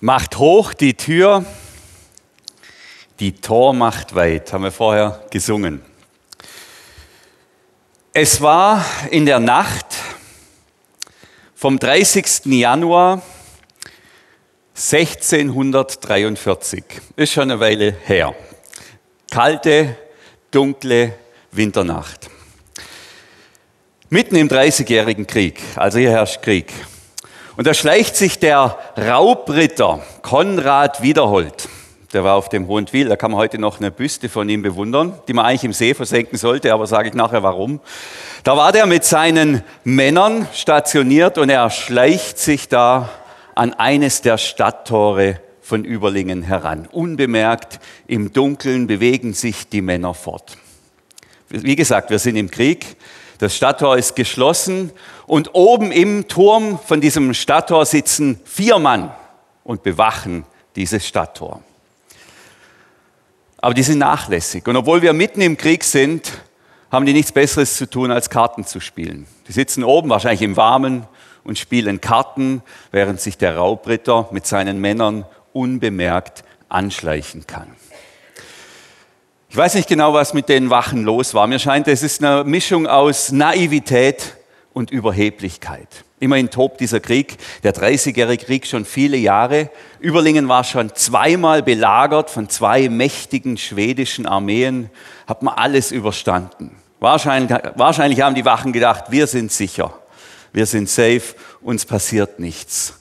Macht hoch die Tür, die Tor macht weit, haben wir vorher gesungen. Es war in der Nacht vom 30. Januar 1643. Ist schon eine Weile her. Kalte, dunkle Winternacht. Mitten im Dreißigjährigen Krieg, also hier herrscht Krieg. Und da schleicht sich der Raubritter Konrad Wiederhold. Der war auf dem Hohentwil, da kann man heute noch eine Büste von ihm bewundern, die man eigentlich im See versenken sollte, aber sage ich nachher warum. Da war der mit seinen Männern stationiert und er schleicht sich da an eines der Stadttore von Überlingen heran. Unbemerkt im Dunkeln bewegen sich die Männer fort. Wie gesagt, wir sind im Krieg. Das Stadttor ist geschlossen und oben im Turm von diesem Stadttor sitzen vier Mann und bewachen dieses Stadttor. Aber die sind nachlässig. Und obwohl wir mitten im Krieg sind, haben die nichts Besseres zu tun, als Karten zu spielen. Die sitzen oben, wahrscheinlich im Warmen, und spielen Karten, während sich der Raubritter mit seinen Männern unbemerkt anschleichen kann. Ich weiß nicht genau, was mit den Wachen los war. Mir scheint, es ist eine Mischung aus Naivität und Überheblichkeit. Immerhin tobt dieser Krieg, der 30-jährige Krieg, schon viele Jahre. Überlingen war schon zweimal belagert von zwei mächtigen schwedischen Armeen, hat man alles überstanden. Wahrscheinlich, wahrscheinlich haben die Wachen gedacht, wir sind sicher, wir sind safe, uns passiert nichts.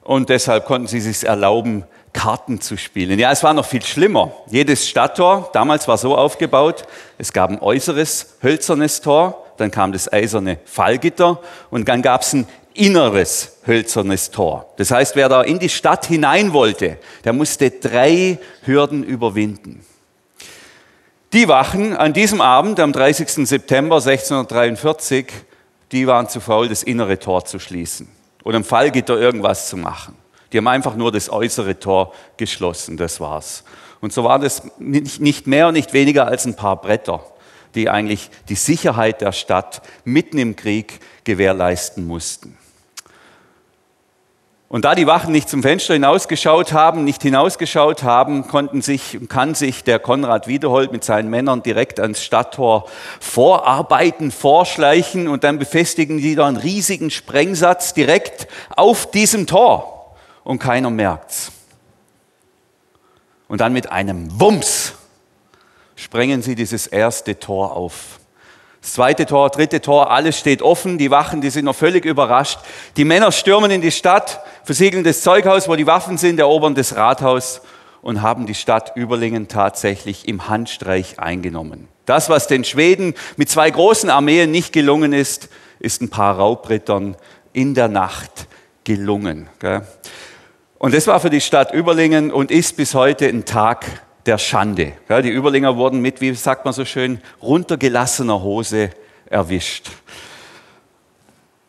Und deshalb konnten sie sich erlauben, Karten zu spielen. Ja, es war noch viel schlimmer. Jedes Stadttor damals war so aufgebaut, es gab ein äußeres hölzernes Tor, dann kam das eiserne Fallgitter und dann gab es ein inneres hölzernes Tor. Das heißt, wer da in die Stadt hinein wollte, der musste drei Hürden überwinden. Die Wachen an diesem Abend, am 30. September 1643, die waren zu faul, das innere Tor zu schließen oder im Fallgitter irgendwas zu machen. Die haben einfach nur das äußere Tor geschlossen, das war's. Und so war das nicht mehr und nicht weniger als ein paar Bretter, die eigentlich die Sicherheit der Stadt mitten im Krieg gewährleisten mussten. Und da die Wachen nicht zum Fenster hinausgeschaut haben, nicht hinausgeschaut haben, konnten sich, kann sich der Konrad Wiederhold mit seinen Männern direkt ans Stadttor vorarbeiten, vorschleichen und dann befestigen die da einen riesigen Sprengsatz direkt auf diesem Tor und keiner merkt's. Und dann mit einem Wumms sprengen sie dieses erste Tor auf. Das zweite Tor, dritte Tor, alles steht offen. Die Wachen, die sind noch völlig überrascht. Die Männer stürmen in die Stadt, versiegeln das Zeughaus, wo die Waffen sind, erobern das Rathaus und haben die Stadt Überlingen tatsächlich im Handstreich eingenommen. Das, was den Schweden mit zwei großen Armeen nicht gelungen ist, ist ein paar Raubrittern in der Nacht gelungen. Und das war für die Stadt Überlingen und ist bis heute ein Tag der Schande. die Überlinger wurden mit, wie sagt man so schön, runtergelassener Hose erwischt.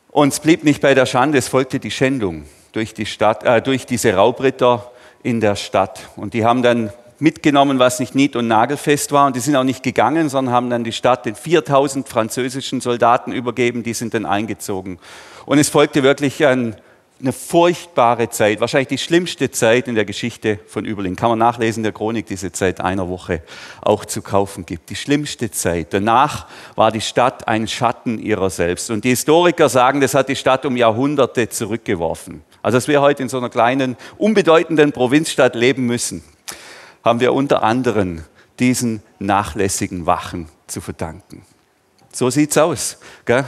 Und es blieb nicht bei der Schande, es folgte die Schändung durch, die Stadt, äh, durch diese Raubritter in der Stadt. Und die haben dann mitgenommen, was nicht nied- und nagelfest war. Und die sind auch nicht gegangen, sondern haben dann die Stadt den 4000 französischen Soldaten übergeben, die sind dann eingezogen. Und es folgte wirklich ein eine furchtbare Zeit, wahrscheinlich die schlimmste Zeit in der Geschichte von Überlingen. Kann man nachlesen in der Chronik, diese Zeit einer Woche auch zu kaufen gibt. Die schlimmste Zeit. Danach war die Stadt ein Schatten ihrer selbst. Und die Historiker sagen, das hat die Stadt um Jahrhunderte zurückgeworfen. Also, dass wir heute in so einer kleinen, unbedeutenden Provinzstadt leben müssen, haben wir unter anderem diesen nachlässigen Wachen zu verdanken. So sieht's aus. Gell?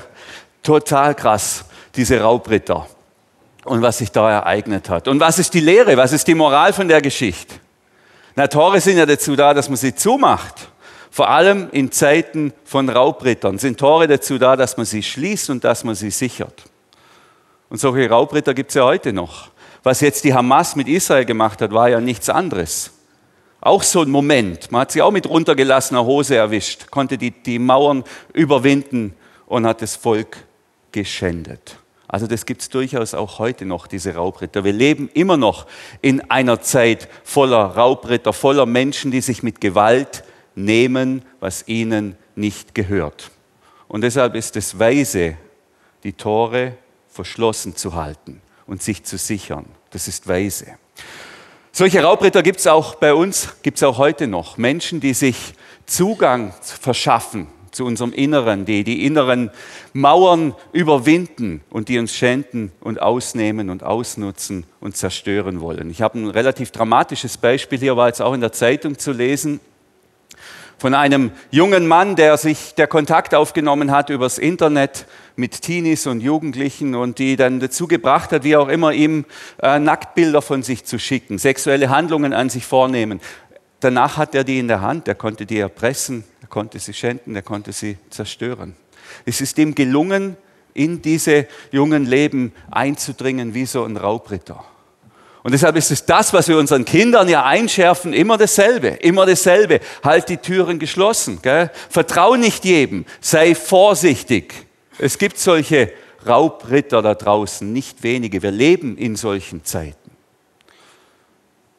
Total krass, diese Raubritter und was sich da ereignet hat. Und was ist die Lehre? Was ist die Moral von der Geschichte? Na, Tore sind ja dazu da, dass man sie zumacht. Vor allem in Zeiten von Raubrittern sind Tore dazu da, dass man sie schließt und dass man sie sichert. Und solche Raubritter gibt es ja heute noch. Was jetzt die Hamas mit Israel gemacht hat, war ja nichts anderes. Auch so ein Moment. Man hat sie auch mit runtergelassener Hose erwischt, konnte die, die Mauern überwinden und hat das Volk geschändet. Also das gibt es durchaus auch heute noch, diese Raubritter. Wir leben immer noch in einer Zeit voller Raubritter, voller Menschen, die sich mit Gewalt nehmen, was ihnen nicht gehört. Und deshalb ist es weise, die Tore verschlossen zu halten und sich zu sichern. Das ist weise. Solche Raubritter gibt es auch bei uns, gibt es auch heute noch. Menschen, die sich Zugang verschaffen zu unserem Inneren, die die inneren Mauern überwinden und die uns schänden und ausnehmen und ausnutzen und zerstören wollen. Ich habe ein relativ dramatisches Beispiel hier, war jetzt auch in der Zeitung zu lesen, von einem jungen Mann, der sich der Kontakt aufgenommen hat übers Internet mit Teenies und Jugendlichen und die dann dazu gebracht hat, wie auch immer, ihm äh, Nacktbilder von sich zu schicken, sexuelle Handlungen an sich vornehmen. Danach hat er die in der Hand, er konnte die erpressen, er konnte sie schänden, er konnte sie zerstören. Es ist ihm gelungen, in diese jungen Leben einzudringen wie so ein Raubritter. Und deshalb ist es das, was wir unseren Kindern ja einschärfen, immer dasselbe, immer dasselbe. Halt die Türen geschlossen. Gell? Vertrau nicht jedem, sei vorsichtig. Es gibt solche Raubritter da draußen, nicht wenige. Wir leben in solchen Zeiten.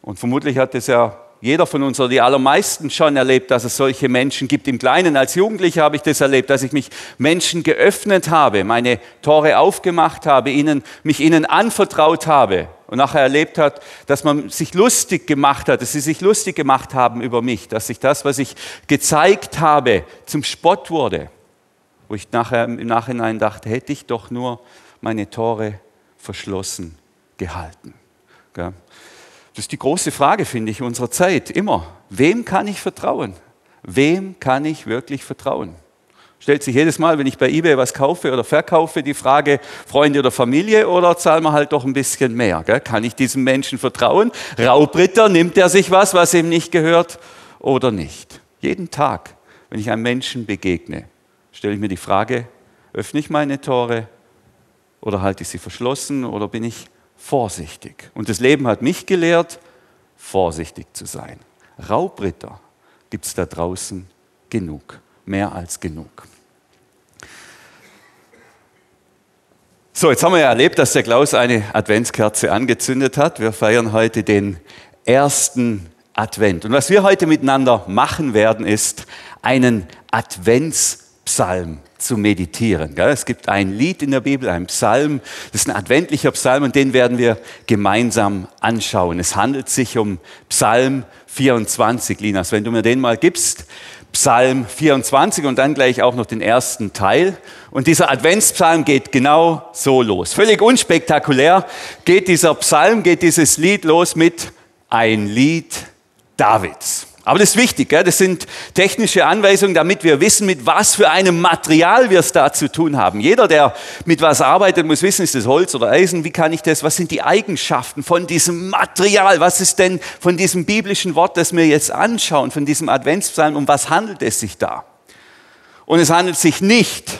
Und vermutlich hat es ja jeder von uns oder die allermeisten schon erlebt, dass es solche Menschen gibt. Im Kleinen als Jugendlicher habe ich das erlebt, dass ich mich Menschen geöffnet habe, meine Tore aufgemacht habe, ihnen, mich ihnen anvertraut habe und nachher erlebt hat, dass man sich lustig gemacht hat, dass sie sich lustig gemacht haben über mich, dass sich das, was ich gezeigt habe, zum Spott wurde. Wo ich nachher im Nachhinein dachte, hätte ich doch nur meine Tore verschlossen gehalten. Das ist die große Frage, finde ich, unserer Zeit. Immer. Wem kann ich vertrauen? Wem kann ich wirklich vertrauen? Stellt sich jedes Mal, wenn ich bei eBay was kaufe oder verkaufe, die Frage, Freunde oder Familie oder zahlen wir halt doch ein bisschen mehr? Gell? Kann ich diesem Menschen vertrauen? Raubritter, nimmt er sich was, was ihm nicht gehört oder nicht? Jeden Tag, wenn ich einem Menschen begegne, stelle ich mir die Frage, öffne ich meine Tore oder halte ich sie verschlossen oder bin ich vorsichtig. Und das Leben hat mich gelehrt, vorsichtig zu sein. Raubritter gibt es da draußen genug, mehr als genug. So, jetzt haben wir ja erlebt, dass der Klaus eine Adventskerze angezündet hat. Wir feiern heute den ersten Advent. Und was wir heute miteinander machen werden, ist einen Adventspsalm zu meditieren. Es gibt ein Lied in der Bibel, ein Psalm, das ist ein adventlicher Psalm und den werden wir gemeinsam anschauen. Es handelt sich um Psalm 24, Linas. Wenn du mir den mal gibst, Psalm 24 und dann gleich auch noch den ersten Teil. Und dieser Adventspsalm geht genau so los. Völlig unspektakulär geht dieser Psalm, geht dieses Lied los mit ein Lied Davids. Aber das ist wichtig, gell? das sind technische Anweisungen, damit wir wissen, mit was für einem Material wir es da zu tun haben. Jeder, der mit was arbeitet, muss wissen, ist das Holz oder Eisen, wie kann ich das, was sind die Eigenschaften von diesem Material, was ist denn von diesem biblischen Wort, das wir jetzt anschauen, von diesem Adventspsalm, um was handelt es sich da? Und es handelt sich nicht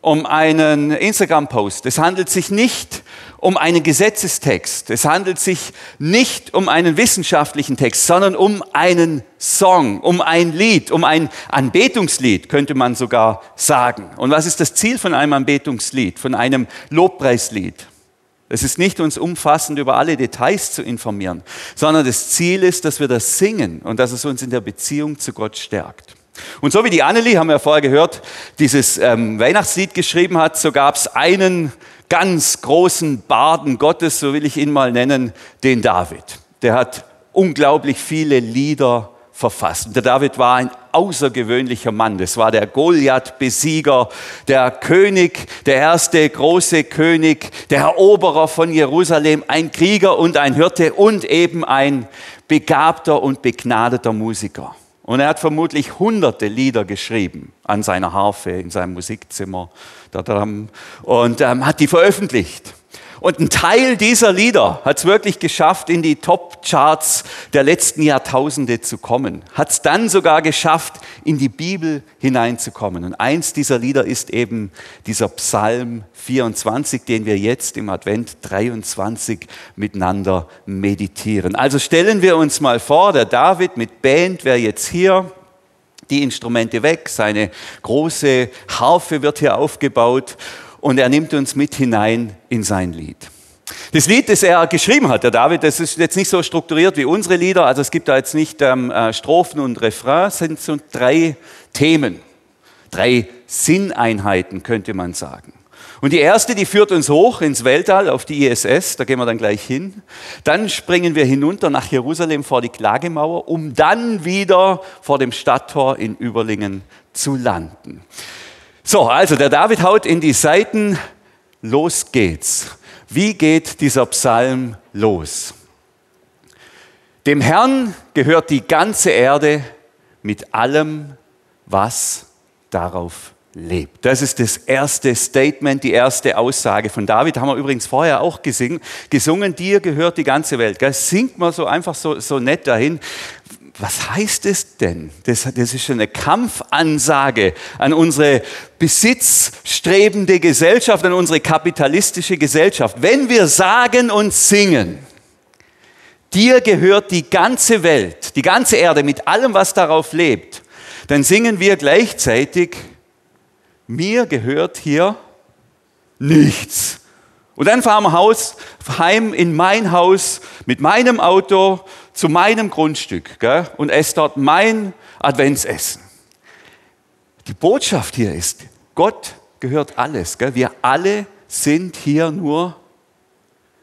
um einen Instagram-Post, es handelt sich nicht um einen Gesetzestext. Es handelt sich nicht um einen wissenschaftlichen Text, sondern um einen Song, um ein Lied, um ein Anbetungslied, könnte man sogar sagen. Und was ist das Ziel von einem Anbetungslied, von einem Lobpreislied? Es ist nicht uns umfassend über alle Details zu informieren, sondern das Ziel ist, dass wir das singen und dass es uns in der Beziehung zu Gott stärkt. Und so wie die Annelie, haben wir ja vorher gehört, dieses ähm, Weihnachtslied geschrieben hat, so gab es einen ganz großen Baden Gottes, so will ich ihn mal nennen, den David. Der hat unglaublich viele Lieder verfasst. Und der David war ein außergewöhnlicher Mann. Das war der Goliath-Besieger, der König, der erste große König, der Eroberer von Jerusalem, ein Krieger und ein Hirte und eben ein begabter und begnadeter Musiker. Und er hat vermutlich hunderte Lieder geschrieben an seiner Harfe in seinem Musikzimmer und ähm, hat die veröffentlicht. Und ein Teil dieser Lieder hat es wirklich geschafft, in die Top-Charts der letzten Jahrtausende zu kommen. Hat es dann sogar geschafft, in die Bibel hineinzukommen. Und eins dieser Lieder ist eben dieser Psalm 24, den wir jetzt im Advent 23 miteinander meditieren. Also stellen wir uns mal vor, der David mit Band wäre jetzt hier die Instrumente weg, seine große Harfe wird hier aufgebaut und er nimmt uns mit hinein in sein Lied. Das Lied, das er geschrieben hat, der David, das ist jetzt nicht so strukturiert wie unsere Lieder, also es gibt da jetzt nicht ähm, äh, Strophen und Refrain, es sind so drei Themen, drei Sinneinheiten könnte man sagen. Und die erste, die führt uns hoch ins Weltall auf die ISS, da gehen wir dann gleich hin. Dann springen wir hinunter nach Jerusalem vor die Klagemauer, um dann wieder vor dem Stadttor in Überlingen zu landen. So, also der David haut in die Seiten, los geht's. Wie geht dieser Psalm los? Dem Herrn gehört die ganze Erde mit allem, was darauf lebt. Das ist das erste Statement, die erste Aussage von David. Haben wir übrigens vorher auch gesungen. gesungen dir gehört die ganze Welt. Das singt man so einfach so, so nett dahin. Was heißt es denn? Das, das ist eine Kampfansage an unsere besitzstrebende Gesellschaft, an unsere kapitalistische Gesellschaft. Wenn wir sagen und singen, dir gehört die ganze Welt, die ganze Erde mit allem, was darauf lebt, dann singen wir gleichzeitig, mir gehört hier nichts. Und dann fahren wir Haus, heim in mein Haus mit meinem Auto zu meinem Grundstück gell, und esse dort mein Adventsessen. Die Botschaft hier ist, Gott gehört alles. Gell. Wir alle sind hier nur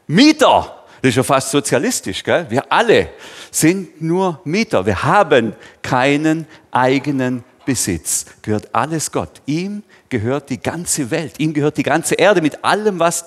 Mieter. Das ist ja fast sozialistisch. Gell? Wir alle sind nur Mieter. Wir haben keinen eigenen Besitz. Gehört alles Gott. Ihm gehört die ganze Welt, ihm gehört die ganze Erde mit allem, was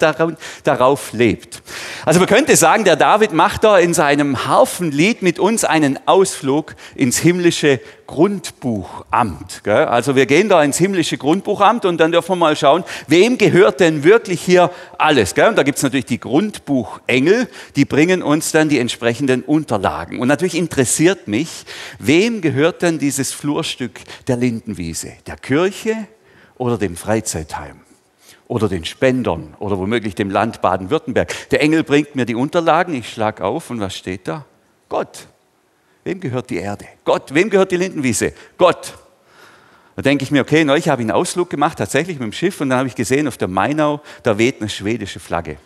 darauf lebt. Also man könnte sagen, der David macht da in seinem Harfenlied mit uns einen Ausflug ins himmlische Grundbuchamt. Also wir gehen da ins himmlische Grundbuchamt und dann dürfen wir mal schauen, wem gehört denn wirklich hier alles. Und da gibt es natürlich die Grundbuchengel, die bringen uns dann die entsprechenden Unterlagen. Und natürlich interessiert mich, wem gehört denn dieses Flurstück der Lindenwiese? Der Kirche, oder dem Freizeitheim oder den Spendern oder womöglich dem Land Baden-Württemberg. Der Engel bringt mir die Unterlagen, ich schlage auf und was steht da? Gott. Wem gehört die Erde? Gott. Wem gehört die Lindenwiese? Gott. Da denke ich mir, okay, neulich habe ich einen Ausflug gemacht, tatsächlich mit dem Schiff, und dann habe ich gesehen, auf der Mainau, da weht eine schwedische Flagge.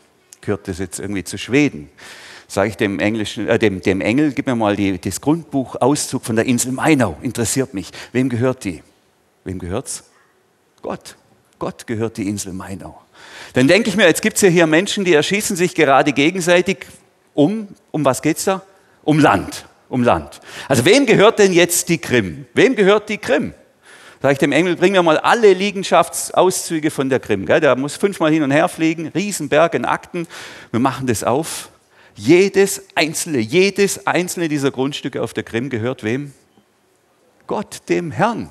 Gehört das jetzt irgendwie zu Schweden? Sage ich dem, Englischen, äh, dem, dem Engel, gib mir mal die, das Grundbuchauszug von der Insel Mainau, interessiert mich. Wem gehört die? Wem gehört's? Gott. Gott gehört die Insel Mainau. Dann denke ich mir, jetzt gibt es ja hier Menschen, die erschießen sich gerade gegenseitig um, um was geht es da? Um Land, um Land. Also wem gehört denn jetzt die Krim? Wem gehört die Krim? Sag ich dem Engel, bring mir mal alle Liegenschaftsauszüge von der Krim. Gell? Der muss fünfmal hin und her fliegen, Riesenberg in Akten. Wir machen das auf. Jedes einzelne, jedes einzelne dieser Grundstücke auf der Krim gehört wem? Gott, dem Herrn.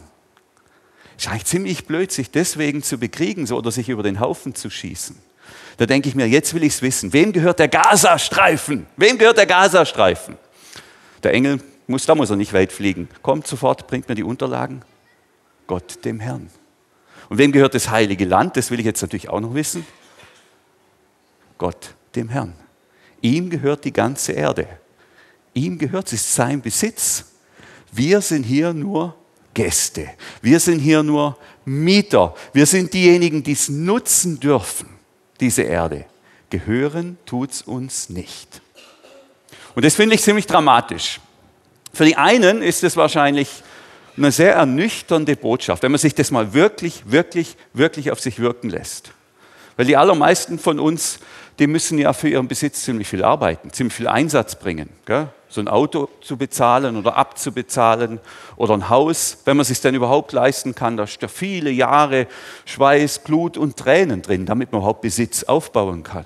Ist eigentlich ziemlich blöd, sich deswegen zu bekriegen so, oder sich über den Haufen zu schießen. Da denke ich mir, jetzt will ich es wissen. Wem gehört der Gazastreifen? Wem gehört der Gazastreifen? Der Engel muss, da muss er nicht weit fliegen. Kommt sofort, bringt mir die Unterlagen. Gott, dem Herrn. Und wem gehört das heilige Land? Das will ich jetzt natürlich auch noch wissen. Gott, dem Herrn. Ihm gehört die ganze Erde. Ihm gehört, es ist sein Besitz. Wir sind hier nur Gäste. Wir sind hier nur Mieter. Wir sind diejenigen, die es nutzen dürfen, diese Erde. Gehören tut es uns nicht. Und das finde ich ziemlich dramatisch. Für die einen ist es wahrscheinlich eine sehr ernüchternde Botschaft, wenn man sich das mal wirklich, wirklich, wirklich auf sich wirken lässt. Weil die allermeisten von uns, die müssen ja für ihren Besitz ziemlich viel arbeiten, ziemlich viel Einsatz bringen. Gell? so ein Auto zu bezahlen oder abzubezahlen oder ein Haus, wenn man es sich denn überhaupt leisten kann. Da steckt viele Jahre Schweiß, Blut und Tränen drin, damit man überhaupt Besitz aufbauen kann.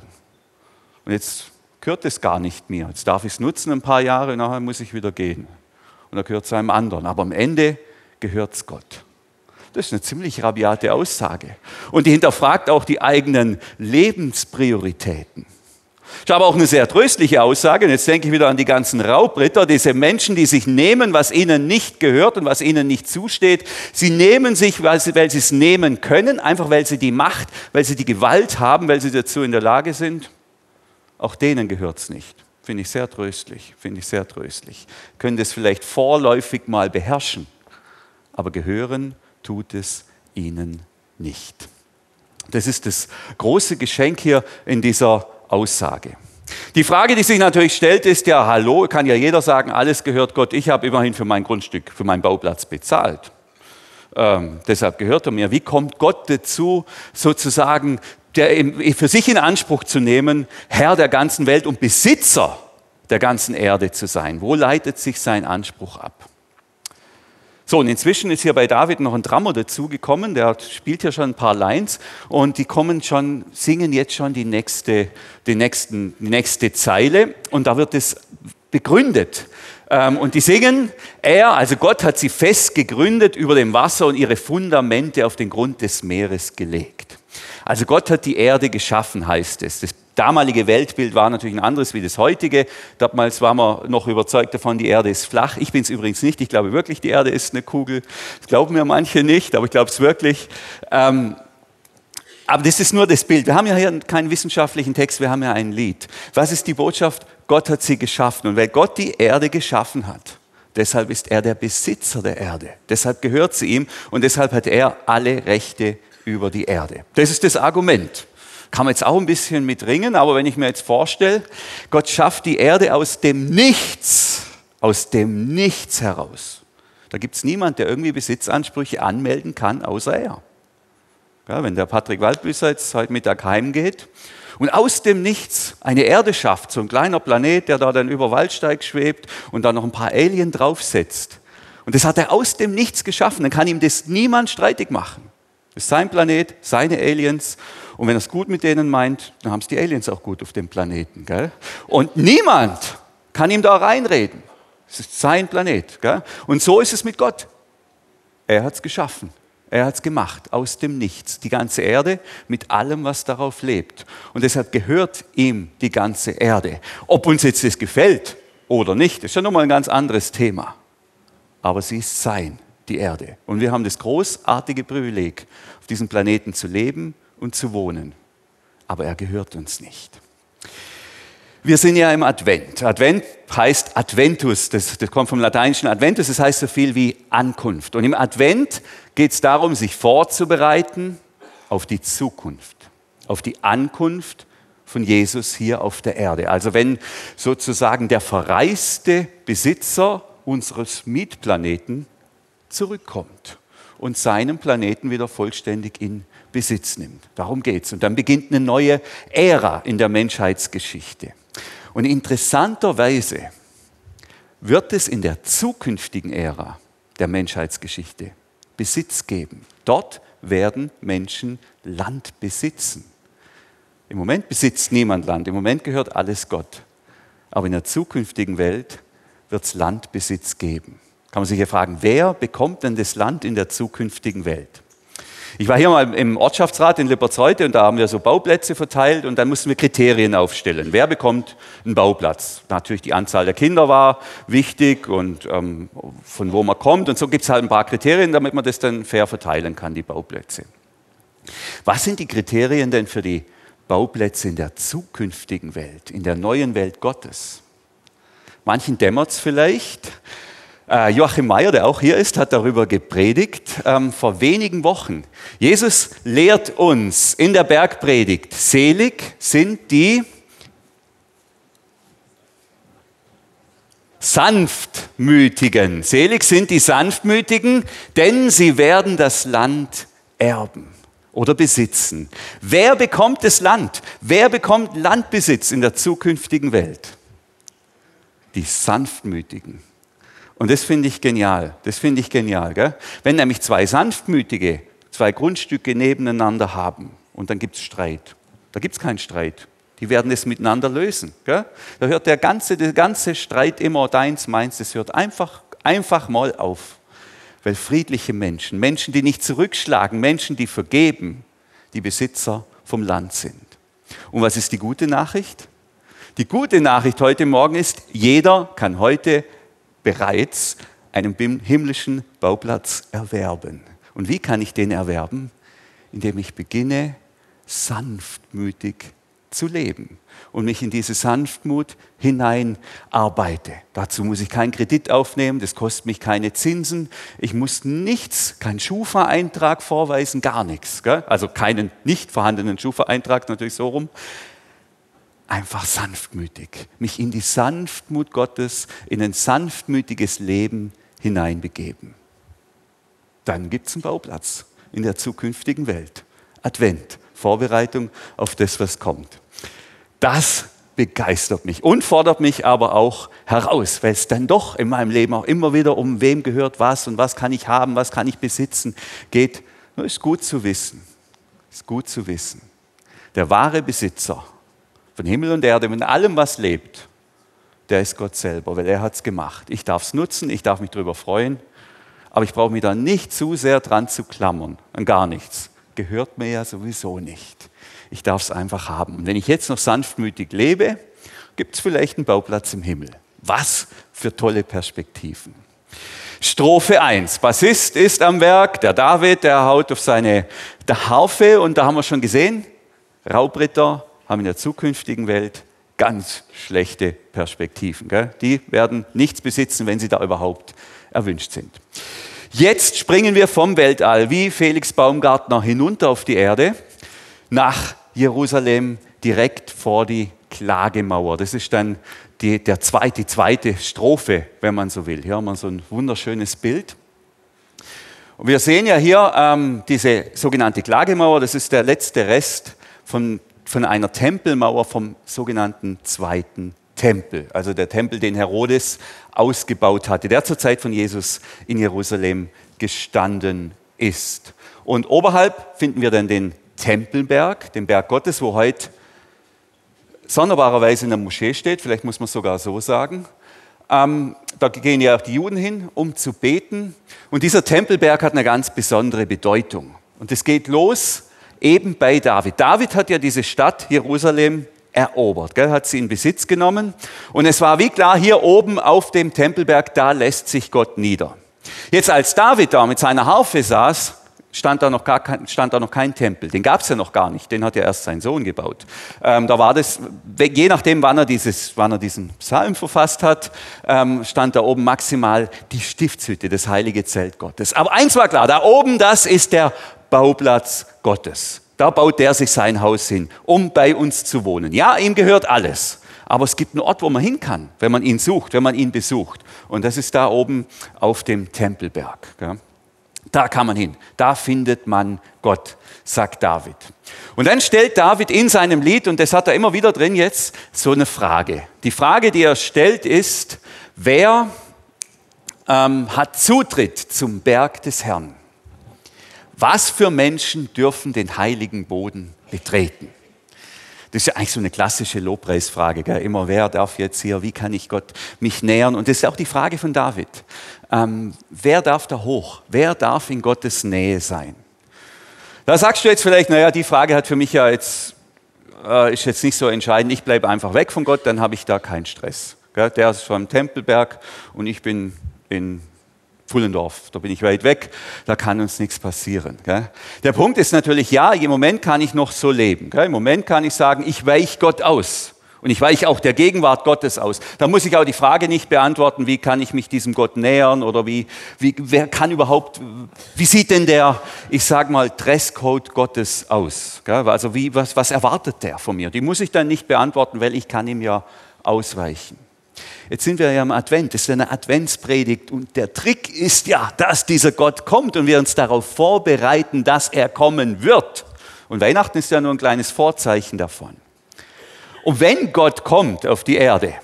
Und jetzt gehört es gar nicht mehr. Jetzt darf ich es nutzen ein paar Jahre, nachher muss ich wieder gehen. Und dann gehört es einem anderen. Aber am Ende gehört es Gott. Das ist eine ziemlich rabiate Aussage. Und die hinterfragt auch die eigenen Lebensprioritäten. Ist aber auch eine sehr tröstliche Aussage. Und jetzt denke ich wieder an die ganzen Raubritter, diese Menschen, die sich nehmen, was ihnen nicht gehört und was ihnen nicht zusteht. Sie nehmen sich, weil sie, weil sie es nehmen können, einfach weil sie die Macht, weil sie die Gewalt haben, weil sie dazu in der Lage sind. Auch denen gehört es nicht. Finde ich sehr tröstlich, finde ich sehr tröstlich. Können das vielleicht vorläufig mal beherrschen, aber gehören tut es ihnen nicht. Das ist das große Geschenk hier in dieser Aussage. Die Frage, die sich natürlich stellt, ist ja, hallo, kann ja jeder sagen, alles gehört Gott, ich habe immerhin für mein Grundstück, für meinen Bauplatz bezahlt. Ähm, deshalb gehört er mir. Wie kommt Gott dazu, sozusagen der für sich in Anspruch zu nehmen, Herr der ganzen Welt und Besitzer der ganzen Erde zu sein. Wo leitet sich sein Anspruch ab? So, und inzwischen ist hier bei David noch ein Drummer dazugekommen, der spielt hier schon ein paar Lines und die kommen schon, singen jetzt schon die nächste, die nächsten, die nächste Zeile und da wird es begründet. Ähm, und die singen, er, also Gott hat sie fest gegründet über dem Wasser und ihre Fundamente auf den Grund des Meeres gelegt. Also Gott hat die Erde geschaffen, heißt es. Das damalige Weltbild war natürlich ein anderes wie das heutige. Damals war man noch überzeugt davon, die Erde ist flach. Ich bin es übrigens nicht. Ich glaube wirklich, die Erde ist eine Kugel. Das glauben mir manche nicht, aber ich glaube es wirklich. Ähm, aber das ist nur das Bild. Wir haben ja hier keinen wissenschaftlichen Text, wir haben ja ein Lied. Was ist die Botschaft? Gott hat sie geschaffen. Und weil Gott die Erde geschaffen hat, deshalb ist er der Besitzer der Erde. Deshalb gehört sie ihm und deshalb hat er alle Rechte über die Erde. Das ist das Argument. Kann man jetzt auch ein bisschen mit ringen, aber wenn ich mir jetzt vorstelle, Gott schafft die Erde aus dem Nichts, aus dem Nichts heraus. Da gibt es niemand, der irgendwie Besitzansprüche anmelden kann, außer er. Ja, wenn der Patrick Waldbüsser jetzt heute Mittag heimgeht und aus dem Nichts eine Erde schafft, so ein kleiner Planet, der da dann über Waldsteig schwebt und da noch ein paar Alien draufsetzt. Und das hat er aus dem Nichts geschaffen, dann kann ihm das niemand streitig machen. Ist sein Planet, seine Aliens. Und wenn er es gut mit denen meint, dann haben es die Aliens auch gut auf dem Planeten. Gell? Und niemand kann ihm da reinreden. Es ist sein Planet. Gell? Und so ist es mit Gott. Er hat es geschaffen. Er hat es gemacht aus dem Nichts. Die ganze Erde mit allem, was darauf lebt. Und deshalb gehört ihm die ganze Erde. Ob uns jetzt das gefällt oder nicht, ist ja nochmal ein ganz anderes Thema. Aber sie ist sein die Erde. Und wir haben das großartige Privileg, auf diesem Planeten zu leben und zu wohnen. Aber er gehört uns nicht. Wir sind ja im Advent. Advent heißt Adventus, das, das, kommt vom lateinischen Adventus, das heißt so viel wie Ankunft. Und im Advent geht es darum, sich vorzubereiten auf die Zukunft, auf die Ankunft von Jesus hier auf der Erde. Also wenn sozusagen der verreiste Besitzer unseres Mietplaneten zurückkommt und seinen Planeten wieder vollständig in Besitz nimmt. Darum geht es. Und dann beginnt eine neue Ära in der Menschheitsgeschichte. Und interessanterweise wird es in der zukünftigen Ära der Menschheitsgeschichte Besitz geben. Dort werden Menschen Land besitzen. Im Moment besitzt niemand Land, im Moment gehört alles Gott. Aber in der zukünftigen Welt wird es Landbesitz geben kann man sich ja fragen, wer bekommt denn das Land in der zukünftigen Welt? Ich war hier mal im Ortschaftsrat in Lipperzreute und da haben wir so Bauplätze verteilt und dann mussten wir Kriterien aufstellen. Wer bekommt einen Bauplatz? Natürlich die Anzahl der Kinder war wichtig und ähm, von wo man kommt und so gibt es halt ein paar Kriterien, damit man das dann fair verteilen kann, die Bauplätze. Was sind die Kriterien denn für die Bauplätze in der zukünftigen Welt, in der neuen Welt Gottes? Manchen dämmert es vielleicht, Joachim Meyer, der auch hier ist, hat darüber gepredigt ähm, vor wenigen Wochen. Jesus lehrt uns in der Bergpredigt, selig sind die Sanftmütigen. Selig sind die Sanftmütigen, denn sie werden das Land erben oder besitzen. Wer bekommt das Land? Wer bekommt Landbesitz in der zukünftigen Welt? Die Sanftmütigen. Und das finde ich genial. Das finde ich genial. Gell? Wenn nämlich zwei sanftmütige, zwei Grundstücke nebeneinander haben und dann gibt es Streit. Da gibt es keinen Streit. Die werden es miteinander lösen. Gell? Da hört der ganze, der ganze Streit immer deins, meins, das hört einfach, einfach mal auf. Weil friedliche Menschen, Menschen, die nicht zurückschlagen, Menschen, die vergeben, die Besitzer vom Land sind. Und was ist die gute Nachricht? Die gute Nachricht heute Morgen ist, jeder kann heute bereits einen himmlischen Bauplatz erwerben. Und wie kann ich den erwerben? Indem ich beginne, sanftmütig zu leben und mich in diese Sanftmut hineinarbeite. Dazu muss ich keinen Kredit aufnehmen, das kostet mich keine Zinsen, ich muss nichts, keinen Schufa-Eintrag vorweisen, gar nichts. Gell? Also keinen nicht vorhandenen Schufa-Eintrag, natürlich so rum einfach sanftmütig, mich in die Sanftmut Gottes, in ein sanftmütiges Leben hineinbegeben. Dann gibt es einen Bauplatz in der zukünftigen Welt. Advent, Vorbereitung auf das, was kommt. Das begeistert mich und fordert mich aber auch heraus, weil es dann doch in meinem Leben auch immer wieder um wem gehört was und was kann ich haben, was kann ich besitzen geht. Ist gut zu wissen, ist gut zu wissen. Der wahre Besitzer von Himmel und Erde, mit allem, was lebt, der ist Gott selber, weil er hat es gemacht. Ich darf es nutzen, ich darf mich darüber freuen, aber ich brauche mich da nicht zu sehr dran zu klammern, an gar nichts. Gehört mir ja sowieso nicht. Ich darf es einfach haben. Und wenn ich jetzt noch sanftmütig lebe, gibt es vielleicht einen Bauplatz im Himmel. Was für tolle Perspektiven. Strophe 1. Bassist ist am Werk, der David, der haut auf seine Harfe und da haben wir schon gesehen, Raubritter haben in der zukünftigen Welt ganz schlechte Perspektiven. Gell? Die werden nichts besitzen, wenn sie da überhaupt erwünscht sind. Jetzt springen wir vom Weltall wie Felix Baumgartner hinunter auf die Erde nach Jerusalem direkt vor die Klagemauer. Das ist dann die, der zweite, die zweite Strophe, wenn man so will. Hier haben wir so ein wunderschönes Bild. Und wir sehen ja hier ähm, diese sogenannte Klagemauer, das ist der letzte Rest von, von einer Tempelmauer vom sogenannten zweiten Tempel. Also der Tempel, den Herodes ausgebaut hatte, der zur Zeit von Jesus in Jerusalem gestanden ist. Und oberhalb finden wir dann den Tempelberg, den Berg Gottes, wo heute sonderbarerweise in der Moschee steht, vielleicht muss man sogar so sagen. Ähm, da gehen ja auch die Juden hin, um zu beten. Und dieser Tempelberg hat eine ganz besondere Bedeutung. Und es geht los eben bei David. David hat ja diese Stadt Jerusalem erobert, gell, hat sie in Besitz genommen. Und es war wie klar, hier oben auf dem Tempelberg, da lässt sich Gott nieder. Jetzt als David da mit seiner Harfe saß, stand da noch, gar kein, stand da noch kein Tempel. Den gab es ja noch gar nicht. Den hat ja erst sein Sohn gebaut. Ähm, da war das, je nachdem, wann er, dieses, wann er diesen Psalm verfasst hat, ähm, stand da oben maximal die Stiftshütte, das heilige Zelt Gottes. Aber eins war klar, da oben, das ist der Bauplatz Gottes. Da baut der sich sein Haus hin, um bei uns zu wohnen. Ja, ihm gehört alles. Aber es gibt einen Ort, wo man hin kann, wenn man ihn sucht, wenn man ihn besucht. Und das ist da oben auf dem Tempelberg. Da kann man hin. Da findet man Gott, sagt David. Und dann stellt David in seinem Lied, und das hat er immer wieder drin jetzt, so eine Frage. Die Frage, die er stellt, ist, wer ähm, hat Zutritt zum Berg des Herrn? Was für Menschen dürfen den heiligen Boden betreten? Das ist ja eigentlich so eine klassische Lobpreisfrage. Gell? Immer, wer darf jetzt hier, wie kann ich Gott mich nähern? Und das ist auch die Frage von David. Ähm, wer darf da hoch? Wer darf in Gottes Nähe sein? Da sagst du jetzt vielleicht, naja, die Frage hat für mich ja jetzt, äh, ist jetzt nicht so entscheidend. Ich bleibe einfach weg von Gott, dann habe ich da keinen Stress. Gell? Der ist vom Tempelberg und ich bin in Pfullendorf, da bin ich weit weg, da kann uns nichts passieren. Gell? Der Punkt ist natürlich, ja, im Moment kann ich noch so leben. Gell? Im Moment kann ich sagen, ich weiche Gott aus. Und ich weiche auch der Gegenwart Gottes aus. Da muss ich auch die Frage nicht beantworten, wie kann ich mich diesem Gott nähern oder wie, wie wer kann überhaupt, wie sieht denn der, ich sage mal, Dresscode Gottes aus? Gell? Also wie, was, was erwartet der von mir? Die muss ich dann nicht beantworten, weil ich kann ihm ja ausweichen. Jetzt sind wir ja im Advent, das ist eine Adventspredigt und der Trick ist ja, dass dieser Gott kommt und wir uns darauf vorbereiten, dass er kommen wird. Und Weihnachten ist ja nur ein kleines Vorzeichen davon. Und wenn Gott kommt auf die Erde,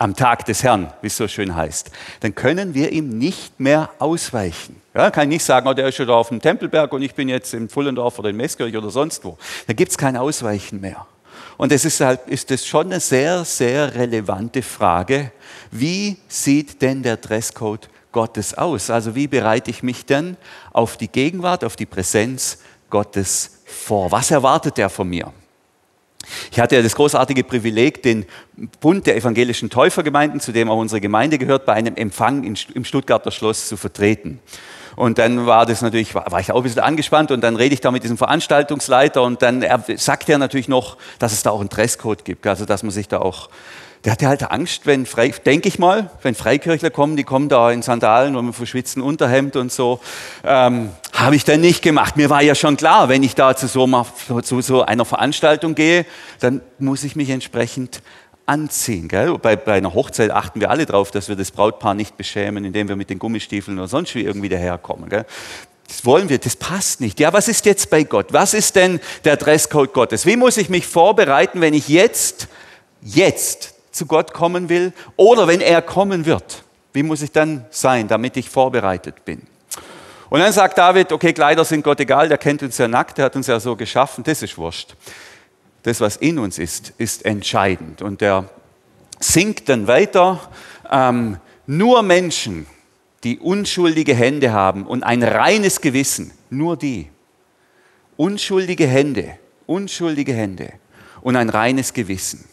am Tag des Herrn, wie es so schön heißt, dann können wir ihm nicht mehr ausweichen. Ja, kann ich nicht sagen, oh, der ist schon da auf dem Tempelberg und ich bin jetzt in Pfullendorf oder in Meskirch oder sonst wo. Da gibt es kein Ausweichen mehr. Und deshalb ist es schon eine sehr, sehr relevante Frage, wie sieht denn der Dresscode Gottes aus? Also wie bereite ich mich denn auf die Gegenwart, auf die Präsenz Gottes vor? Was erwartet er von mir? Ich hatte ja das großartige Privileg, den Bund der evangelischen Täufergemeinden, zu dem auch unsere Gemeinde gehört, bei einem Empfang im Stuttgarter Schloss zu vertreten. Und dann war das natürlich, war, ich auch ein bisschen angespannt und dann rede ich da mit diesem Veranstaltungsleiter und dann er, sagt er natürlich noch, dass es da auch einen Dresscode gibt, also dass man sich da auch der hatte halt Angst, wenn, denke ich mal, wenn Freikirchler kommen, die kommen da in Sandalen und mit verschwitzten Unterhemd und so. Ähm, Habe ich dann nicht gemacht. Mir war ja schon klar, wenn ich da zu so, zu so einer Veranstaltung gehe, dann muss ich mich entsprechend anziehen. Gell? Bei, bei, einer Hochzeit achten wir alle darauf, dass wir das Brautpaar nicht beschämen, indem wir mit den Gummistiefeln oder sonst wie irgendwie daherkommen. Gell? Das wollen wir, das passt nicht. Ja, was ist jetzt bei Gott? Was ist denn der Dresscode Gottes? Wie muss ich mich vorbereiten, wenn ich jetzt, jetzt zu Gott kommen will oder wenn er kommen wird? Wie muss ich dann sein, damit ich vorbereitet bin? Und dann sagt David, okay, Kleider sind Gott egal, der kennt uns ja nackt, der hat uns ja so geschaffen, das ist wurscht. Das, was in uns ist, ist entscheidend. Und der singt dann weiter, ähm, nur Menschen, die unschuldige Hände haben und ein reines Gewissen, nur die. Unschuldige Hände, unschuldige Hände und ein reines Gewissen.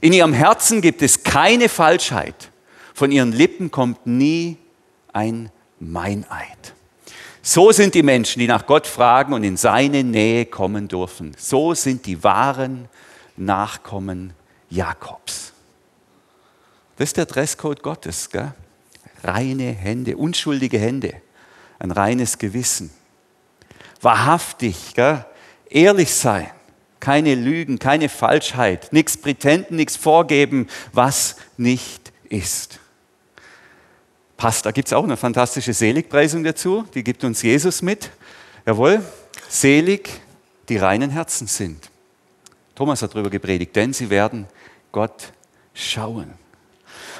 In ihrem Herzen gibt es keine Falschheit. Von ihren Lippen kommt nie ein Meineid. So sind die Menschen, die nach Gott fragen und in seine Nähe kommen dürfen. So sind die wahren Nachkommen Jakobs. Das ist der Dresscode Gottes. Gell? reine Hände, unschuldige Hände, ein reines Gewissen. Wahrhaftig, gell? ehrlich sein, keine Lügen, keine Falschheit, nichts Prätenden, nichts vorgeben, was nicht ist. Passt, da gibt es auch eine fantastische Seligpreisung dazu, die gibt uns Jesus mit. Jawohl, selig, die reinen Herzen sind. Thomas hat darüber gepredigt, denn sie werden Gott schauen.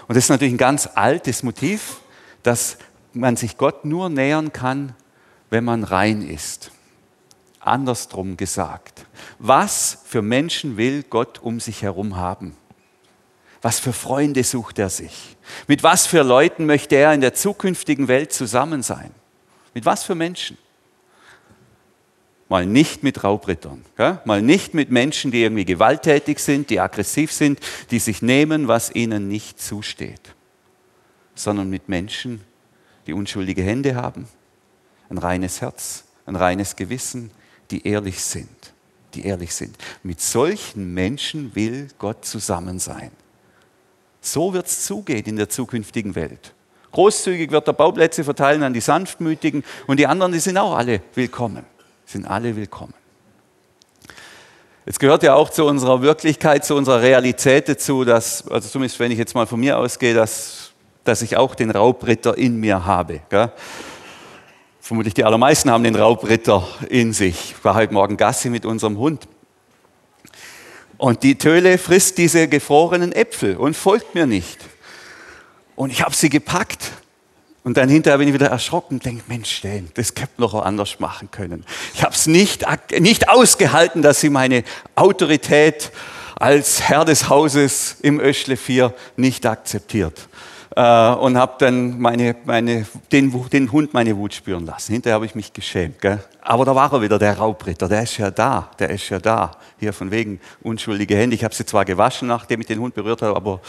Und das ist natürlich ein ganz altes Motiv, dass man sich Gott nur nähern kann, wenn man rein ist. Andersrum gesagt. Was für Menschen will Gott um sich herum haben? Was für Freunde sucht er sich? Mit was für Leuten möchte er in der zukünftigen Welt zusammen sein? Mit was für Menschen? Mal nicht mit Raubrittern, gell? mal nicht mit Menschen, die irgendwie gewalttätig sind, die aggressiv sind, die sich nehmen, was ihnen nicht zusteht, sondern mit Menschen, die unschuldige Hände haben, ein reines Herz, ein reines Gewissen, die ehrlich sind, die ehrlich sind. Mit solchen Menschen will Gott zusammen sein. So wird es zugehen in der zukünftigen Welt. Großzügig wird er Bauplätze verteilen an die Sanftmütigen und die anderen, die sind auch alle willkommen sind alle willkommen. Es gehört ja auch zu unserer Wirklichkeit, zu unserer Realität dazu, dass, also zumindest wenn ich jetzt mal von mir ausgehe, dass, dass ich auch den Raubritter in mir habe. Gell? Vermutlich die allermeisten haben den Raubritter in sich. Ich war heute Morgen Gassi mit unserem Hund. Und die Töle frisst diese gefrorenen Äpfel und folgt mir nicht. Und ich habe sie gepackt und dann hinterher bin ich wieder erschrocken und denke, Mensch, das hätte man noch anders machen können. Ich habe es nicht, nicht ausgehalten, dass sie meine Autorität als Herr des Hauses im Öschle 4 nicht akzeptiert. Äh, und habe dann meine, meine, den, den, Hund meine Wut spüren lassen. Hinterher habe ich mich geschämt. Gell? Aber da war er wieder, der Raubritter, der ist ja da, der ist ja da. Hier von wegen unschuldige Hände. Ich habe sie zwar gewaschen, nachdem ich den Hund berührt habe, aber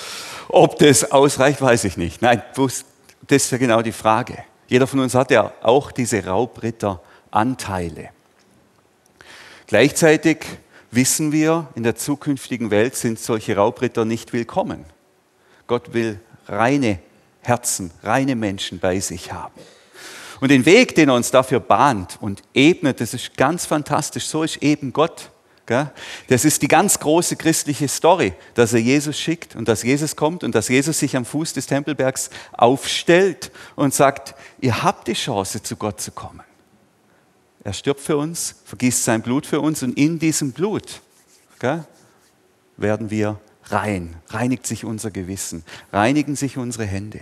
ob das ausreicht, weiß ich nicht. Nein, das ist ja genau die Frage. Jeder von uns hat ja auch diese Raubritteranteile. Gleichzeitig wissen wir, in der zukünftigen Welt sind solche Raubritter nicht willkommen. Gott will reine Herzen, reine Menschen bei sich haben. Und den Weg, den er uns dafür bahnt und ebnet, das ist ganz fantastisch. So ist eben Gott. Das ist die ganz große christliche Story, dass er Jesus schickt und dass Jesus kommt und dass Jesus sich am Fuß des Tempelbergs aufstellt und sagt, ihr habt die Chance, zu Gott zu kommen. Er stirbt für uns, vergießt sein Blut für uns und in diesem Blut werden wir rein, reinigt sich unser Gewissen, reinigen sich unsere Hände.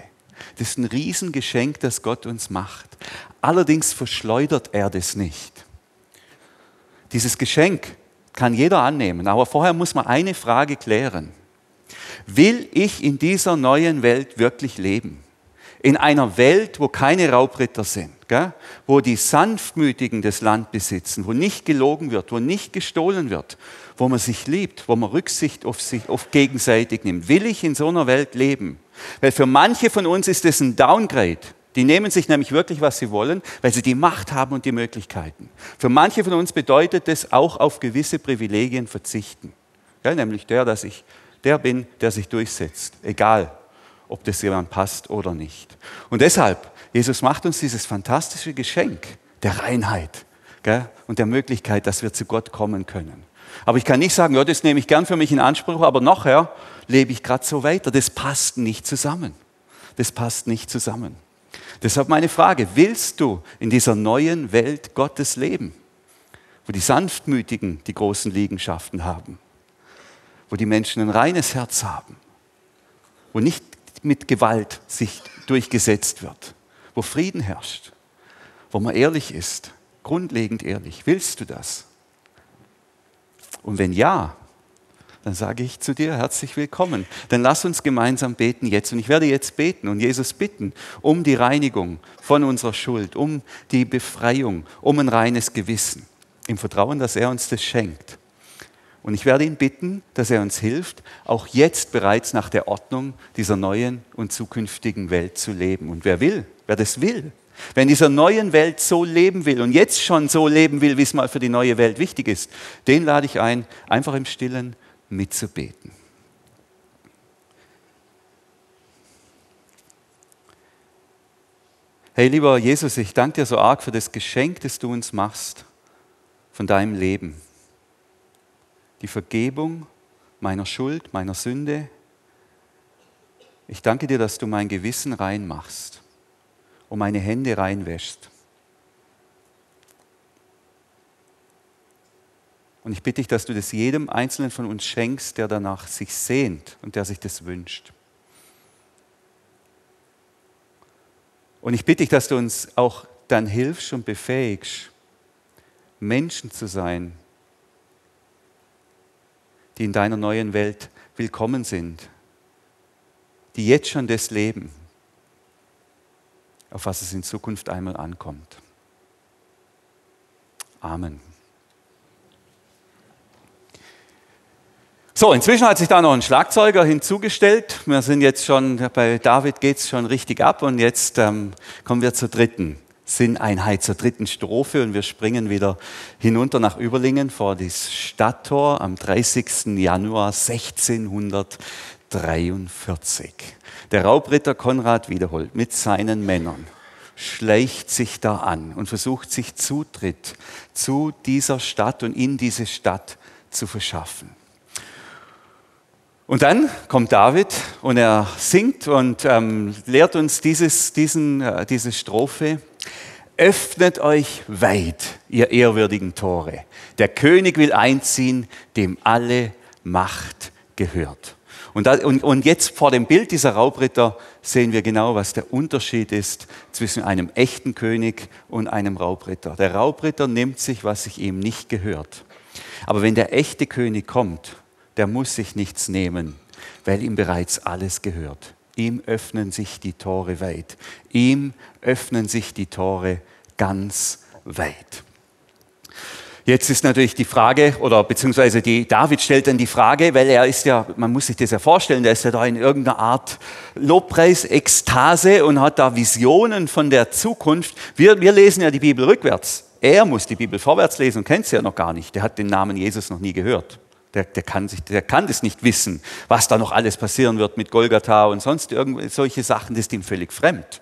Das ist ein Riesengeschenk, das Gott uns macht. Allerdings verschleudert er das nicht. Dieses Geschenk kann jeder annehmen. Aber vorher muss man eine Frage klären. Will ich in dieser neuen Welt wirklich leben? In einer Welt, wo keine Raubritter sind, gell? wo die Sanftmütigen das Land besitzen, wo nicht gelogen wird, wo nicht gestohlen wird, wo man sich liebt, wo man Rücksicht auf sich auf gegenseitig nimmt. Will ich in so einer Welt leben? Weil für manche von uns ist es ein Downgrade. Die nehmen sich nämlich wirklich, was sie wollen, weil sie die Macht haben und die Möglichkeiten. Für manche von uns bedeutet es auch auf gewisse Privilegien verzichten. Ja, nämlich der, dass ich der bin, der sich durchsetzt, egal ob das jemand passt oder nicht. Und deshalb, Jesus macht uns dieses fantastische Geschenk der Reinheit gell, und der Möglichkeit, dass wir zu Gott kommen können. Aber ich kann nicht sagen, ja, das nehme ich gern für mich in Anspruch, aber nachher lebe ich gerade so weiter. Das passt nicht zusammen. Das passt nicht zusammen. Deshalb meine Frage, willst du in dieser neuen Welt Gottes leben, wo die Sanftmütigen die großen Liegenschaften haben, wo die Menschen ein reines Herz haben, wo nicht mit Gewalt sich durchgesetzt wird, wo Frieden herrscht, wo man ehrlich ist, grundlegend ehrlich. Willst du das? Und wenn ja, dann sage ich zu dir herzlich willkommen. Dann lass uns gemeinsam beten jetzt. Und ich werde jetzt beten und Jesus bitten um die Reinigung von unserer Schuld, um die Befreiung, um ein reines Gewissen. Im Vertrauen, dass er uns das schenkt. Und ich werde ihn bitten, dass er uns hilft, auch jetzt bereits nach der Ordnung dieser neuen und zukünftigen Welt zu leben. Und wer will, wer das will, wer in dieser neuen Welt so leben will und jetzt schon so leben will, wie es mal für die neue Welt wichtig ist, den lade ich ein, einfach im Stillen mitzubeten. Hey, lieber Jesus, ich danke dir so arg für das Geschenk, das du uns machst von deinem Leben die Vergebung meiner Schuld, meiner Sünde. Ich danke dir, dass du mein Gewissen reinmachst und meine Hände reinwäschst. Und ich bitte dich, dass du das jedem Einzelnen von uns schenkst, der danach sich sehnt und der sich das wünscht. Und ich bitte dich, dass du uns auch dann hilfst und befähigst, Menschen zu sein, die in deiner neuen Welt willkommen sind, die jetzt schon das leben, auf was es in Zukunft einmal ankommt. Amen. So, inzwischen hat sich da noch ein Schlagzeuger hinzugestellt. Wir sind jetzt schon, bei David geht es schon richtig ab und jetzt ähm, kommen wir zur dritten Sinneinheit zur dritten Strophe und wir springen wieder hinunter nach Überlingen vor das Stadttor am 30. Januar 1643. Der Raubritter Konrad Wiederholt mit seinen Männern schleicht sich da an und versucht sich Zutritt zu dieser Stadt und in diese Stadt zu verschaffen. Und dann kommt David und er singt und ähm, lehrt uns dieses, diesen, äh, diese Strophe. Öffnet euch weit, ihr ehrwürdigen Tore. Der König will einziehen, dem alle Macht gehört. Und, da, und, und jetzt vor dem Bild dieser Raubritter sehen wir genau, was der Unterschied ist zwischen einem echten König und einem Raubritter. Der Raubritter nimmt sich, was sich ihm nicht gehört. Aber wenn der echte König kommt, der muss sich nichts nehmen, weil ihm bereits alles gehört. Ihm öffnen sich die Tore weit. Ihm öffnen sich die Tore ganz weit. Jetzt ist natürlich die Frage, oder beziehungsweise die, David stellt dann die Frage, weil er ist ja, man muss sich das ja vorstellen, der ist ja da in irgendeiner Art Lobpreis, Ekstase und hat da Visionen von der Zukunft. Wir, wir lesen ja die Bibel rückwärts. Er muss die Bibel vorwärts lesen und kennt sie ja noch gar nicht. Der hat den Namen Jesus noch nie gehört. Der, der, kann sich, der kann das nicht wissen, was da noch alles passieren wird mit Golgatha und sonst irgendwelche solche Sachen, das ist ihm völlig fremd.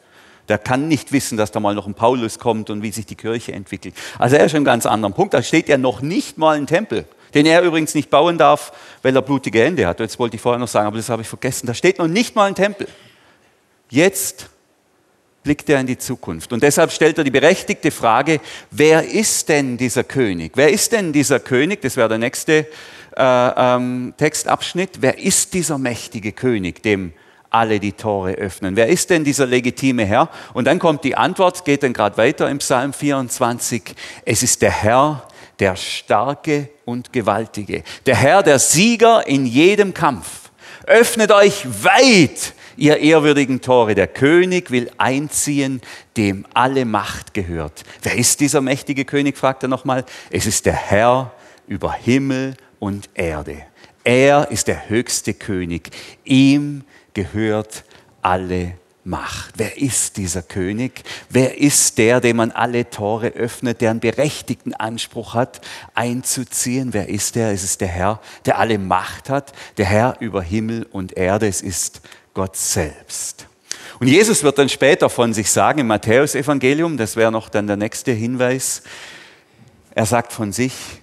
Der kann nicht wissen, dass da mal noch ein Paulus kommt und wie sich die Kirche entwickelt. Also er ist schon einen ganz anderen Punkt. Da steht ja noch nicht mal ein Tempel, den er übrigens nicht bauen darf, weil er blutige Hände hat. Jetzt wollte ich vorher noch sagen, aber das habe ich vergessen. Da steht noch nicht mal ein Tempel. Jetzt blickt er in die Zukunft. Und deshalb stellt er die berechtigte Frage, wer ist denn dieser König? Wer ist denn dieser König? Das wäre der nächste äh, ähm, Textabschnitt. Wer ist dieser mächtige König, dem alle die Tore öffnen. Wer ist denn dieser legitime Herr? Und dann kommt die Antwort, geht dann gerade weiter im Psalm 24. Es ist der Herr, der Starke und Gewaltige. Der Herr, der Sieger in jedem Kampf. Öffnet euch weit, ihr ehrwürdigen Tore. Der König will einziehen, dem alle Macht gehört. Wer ist dieser mächtige König, fragt er nochmal. Es ist der Herr über Himmel und Erde. Er ist der höchste König. Ihm gehört alle Macht. Wer ist dieser König? Wer ist der, dem man alle Tore öffnet, der einen berechtigten Anspruch hat, einzuziehen? Wer ist der? Es ist der Herr, der alle Macht hat, der Herr über Himmel und Erde. Es ist Gott selbst. Und Jesus wird dann später von sich sagen im Matthäusevangelium, das wäre noch dann der nächste Hinweis, er sagt von sich,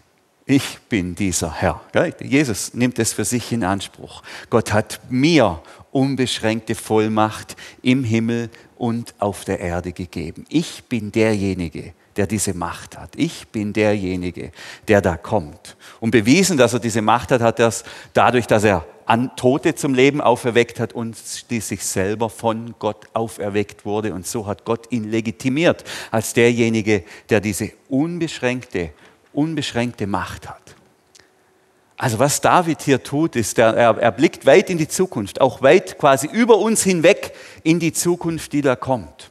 Ich bin dieser Herr. Jesus nimmt es für sich in Anspruch. Gott hat mir unbeschränkte Vollmacht im Himmel und auf der Erde gegeben. Ich bin derjenige, der diese Macht hat. Ich bin derjenige, der da kommt. Und bewiesen, dass er diese Macht hat, hat er es dadurch, dass er Tote zum Leben auferweckt hat und schließlich selber von Gott auferweckt wurde. Und so hat Gott ihn legitimiert als derjenige, der diese unbeschränkte, unbeschränkte Macht hat. Also was David hier tut, ist, er, er blickt weit in die Zukunft, auch weit quasi über uns hinweg in die Zukunft, die da kommt.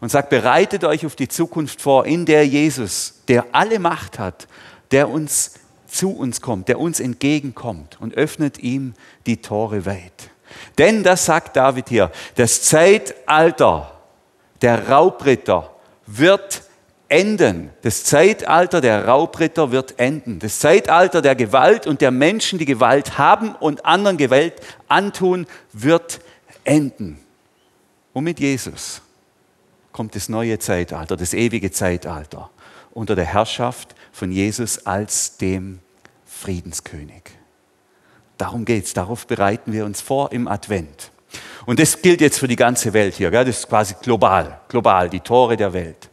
Und sagt, bereitet euch auf die Zukunft vor, in der Jesus, der alle Macht hat, der uns zu uns kommt, der uns entgegenkommt und öffnet ihm die Tore weit. Denn das sagt David hier, das Zeitalter der Raubritter wird enden. Das Zeitalter der Raubritter wird enden. Das Zeitalter der Gewalt und der Menschen, die Gewalt haben und anderen Gewalt antun, wird enden. Und mit Jesus kommt das neue Zeitalter, das ewige Zeitalter unter der Herrschaft von Jesus als dem Friedenskönig. Darum geht es, darauf bereiten wir uns vor im Advent. Und das gilt jetzt für die ganze Welt hier, gell? das ist quasi global, global, die Tore der Welt.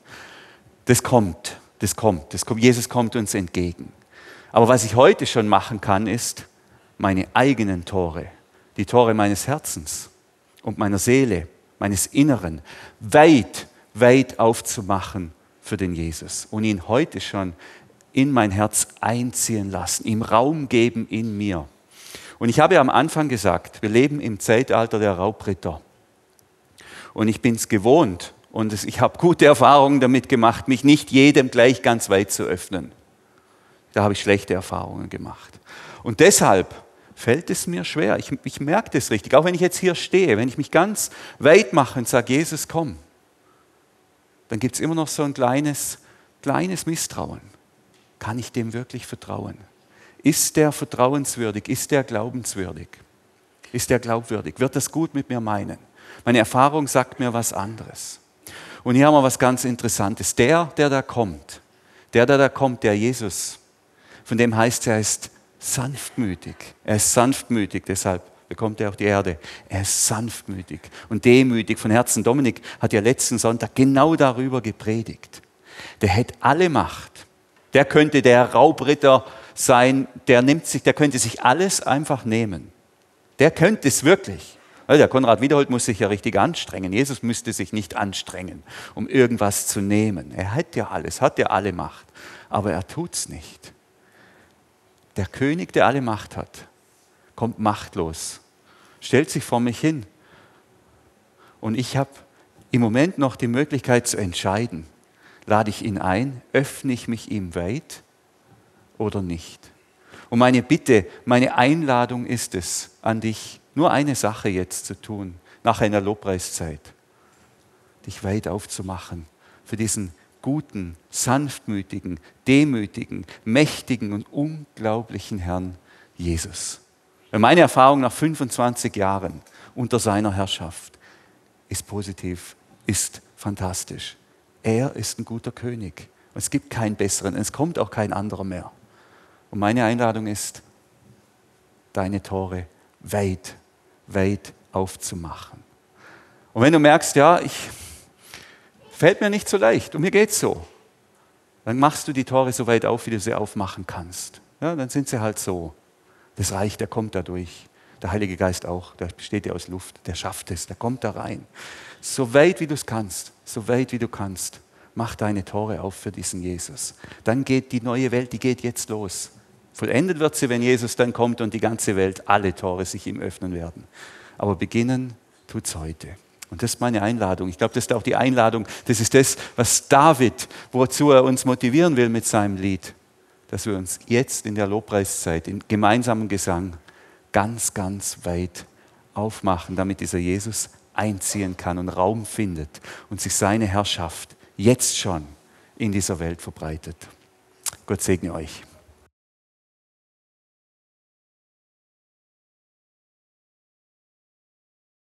Das kommt, das kommt, das kommt, Jesus kommt uns entgegen. Aber was ich heute schon machen kann, ist meine eigenen Tore, die Tore meines Herzens und meiner Seele, meines Inneren, weit, weit aufzumachen für den Jesus und ihn heute schon in mein Herz einziehen lassen, ihm Raum geben in mir. Und ich habe am Anfang gesagt, wir leben im Zeitalter der Raubritter. Und ich bin es gewohnt und ich habe gute Erfahrungen damit gemacht, mich nicht jedem gleich ganz weit zu öffnen. Da habe ich schlechte Erfahrungen gemacht. Und deshalb fällt es mir schwer. Ich, ich merke das richtig. Auch wenn ich jetzt hier stehe, wenn ich mich ganz weit mache und sage, Jesus, komm, dann gibt es immer noch so ein kleines, kleines Misstrauen. Kann ich dem wirklich vertrauen? Ist der vertrauenswürdig? Ist der glaubenswürdig? Ist der glaubwürdig? Wird das gut mit mir meinen? Meine Erfahrung sagt mir was anderes. Und hier haben wir was ganz Interessantes. Der, der da kommt, der, der da kommt, der Jesus, von dem heißt er, ist sanftmütig. Er ist sanftmütig, deshalb bekommt er auch die Erde. Er ist sanftmütig und demütig von Herzen. Dominik hat ja letzten Sonntag genau darüber gepredigt. Der hätte alle Macht. Der könnte der Raubritter sein, der nimmt sich, der könnte sich alles einfach nehmen. Der könnte es wirklich. Der Konrad Wiederholt muss sich ja richtig anstrengen. Jesus müsste sich nicht anstrengen, um irgendwas zu nehmen. Er hat ja alles, hat ja alle Macht. Aber er tut es nicht. Der König, der alle Macht hat, kommt machtlos stellt sich vor mich hin. Und ich habe im Moment noch die Möglichkeit zu entscheiden, lade ich ihn ein, öffne ich mich ihm weit oder nicht. Und meine Bitte, meine Einladung ist es an dich, nur eine Sache jetzt zu tun, nach einer Lobpreiszeit, dich weit aufzumachen für diesen guten, sanftmütigen, demütigen, mächtigen und unglaublichen Herrn Jesus. Meine Erfahrung nach 25 Jahren unter seiner Herrschaft ist positiv, ist fantastisch. Er ist ein guter König. Es gibt keinen besseren, es kommt auch kein anderer mehr. Und meine Einladung ist, deine Tore weit, weit aufzumachen. Und wenn du merkst, ja, ich fällt mir nicht so leicht und mir geht's so, dann machst du die Tore so weit auf, wie du sie aufmachen kannst. Ja, dann sind sie halt so. Das Reich, der kommt da durch. Der Heilige Geist auch, der besteht ja aus Luft, der schafft es, der kommt da rein. So weit wie du es kannst, so weit wie du kannst, mach deine Tore auf für diesen Jesus. Dann geht die neue Welt, die geht jetzt los. Vollendet wird sie, wenn Jesus dann kommt und die ganze Welt, alle Tore sich ihm öffnen werden. Aber beginnen tut es heute. Und das ist meine Einladung. Ich glaube, das ist auch die Einladung. Das ist das, was David, wozu er uns motivieren will mit seinem Lied dass wir uns jetzt in der Lobpreiszeit, in gemeinsamen Gesang, ganz, ganz weit aufmachen, damit dieser Jesus einziehen kann und Raum findet und sich seine Herrschaft jetzt schon in dieser Welt verbreitet. Gott segne euch.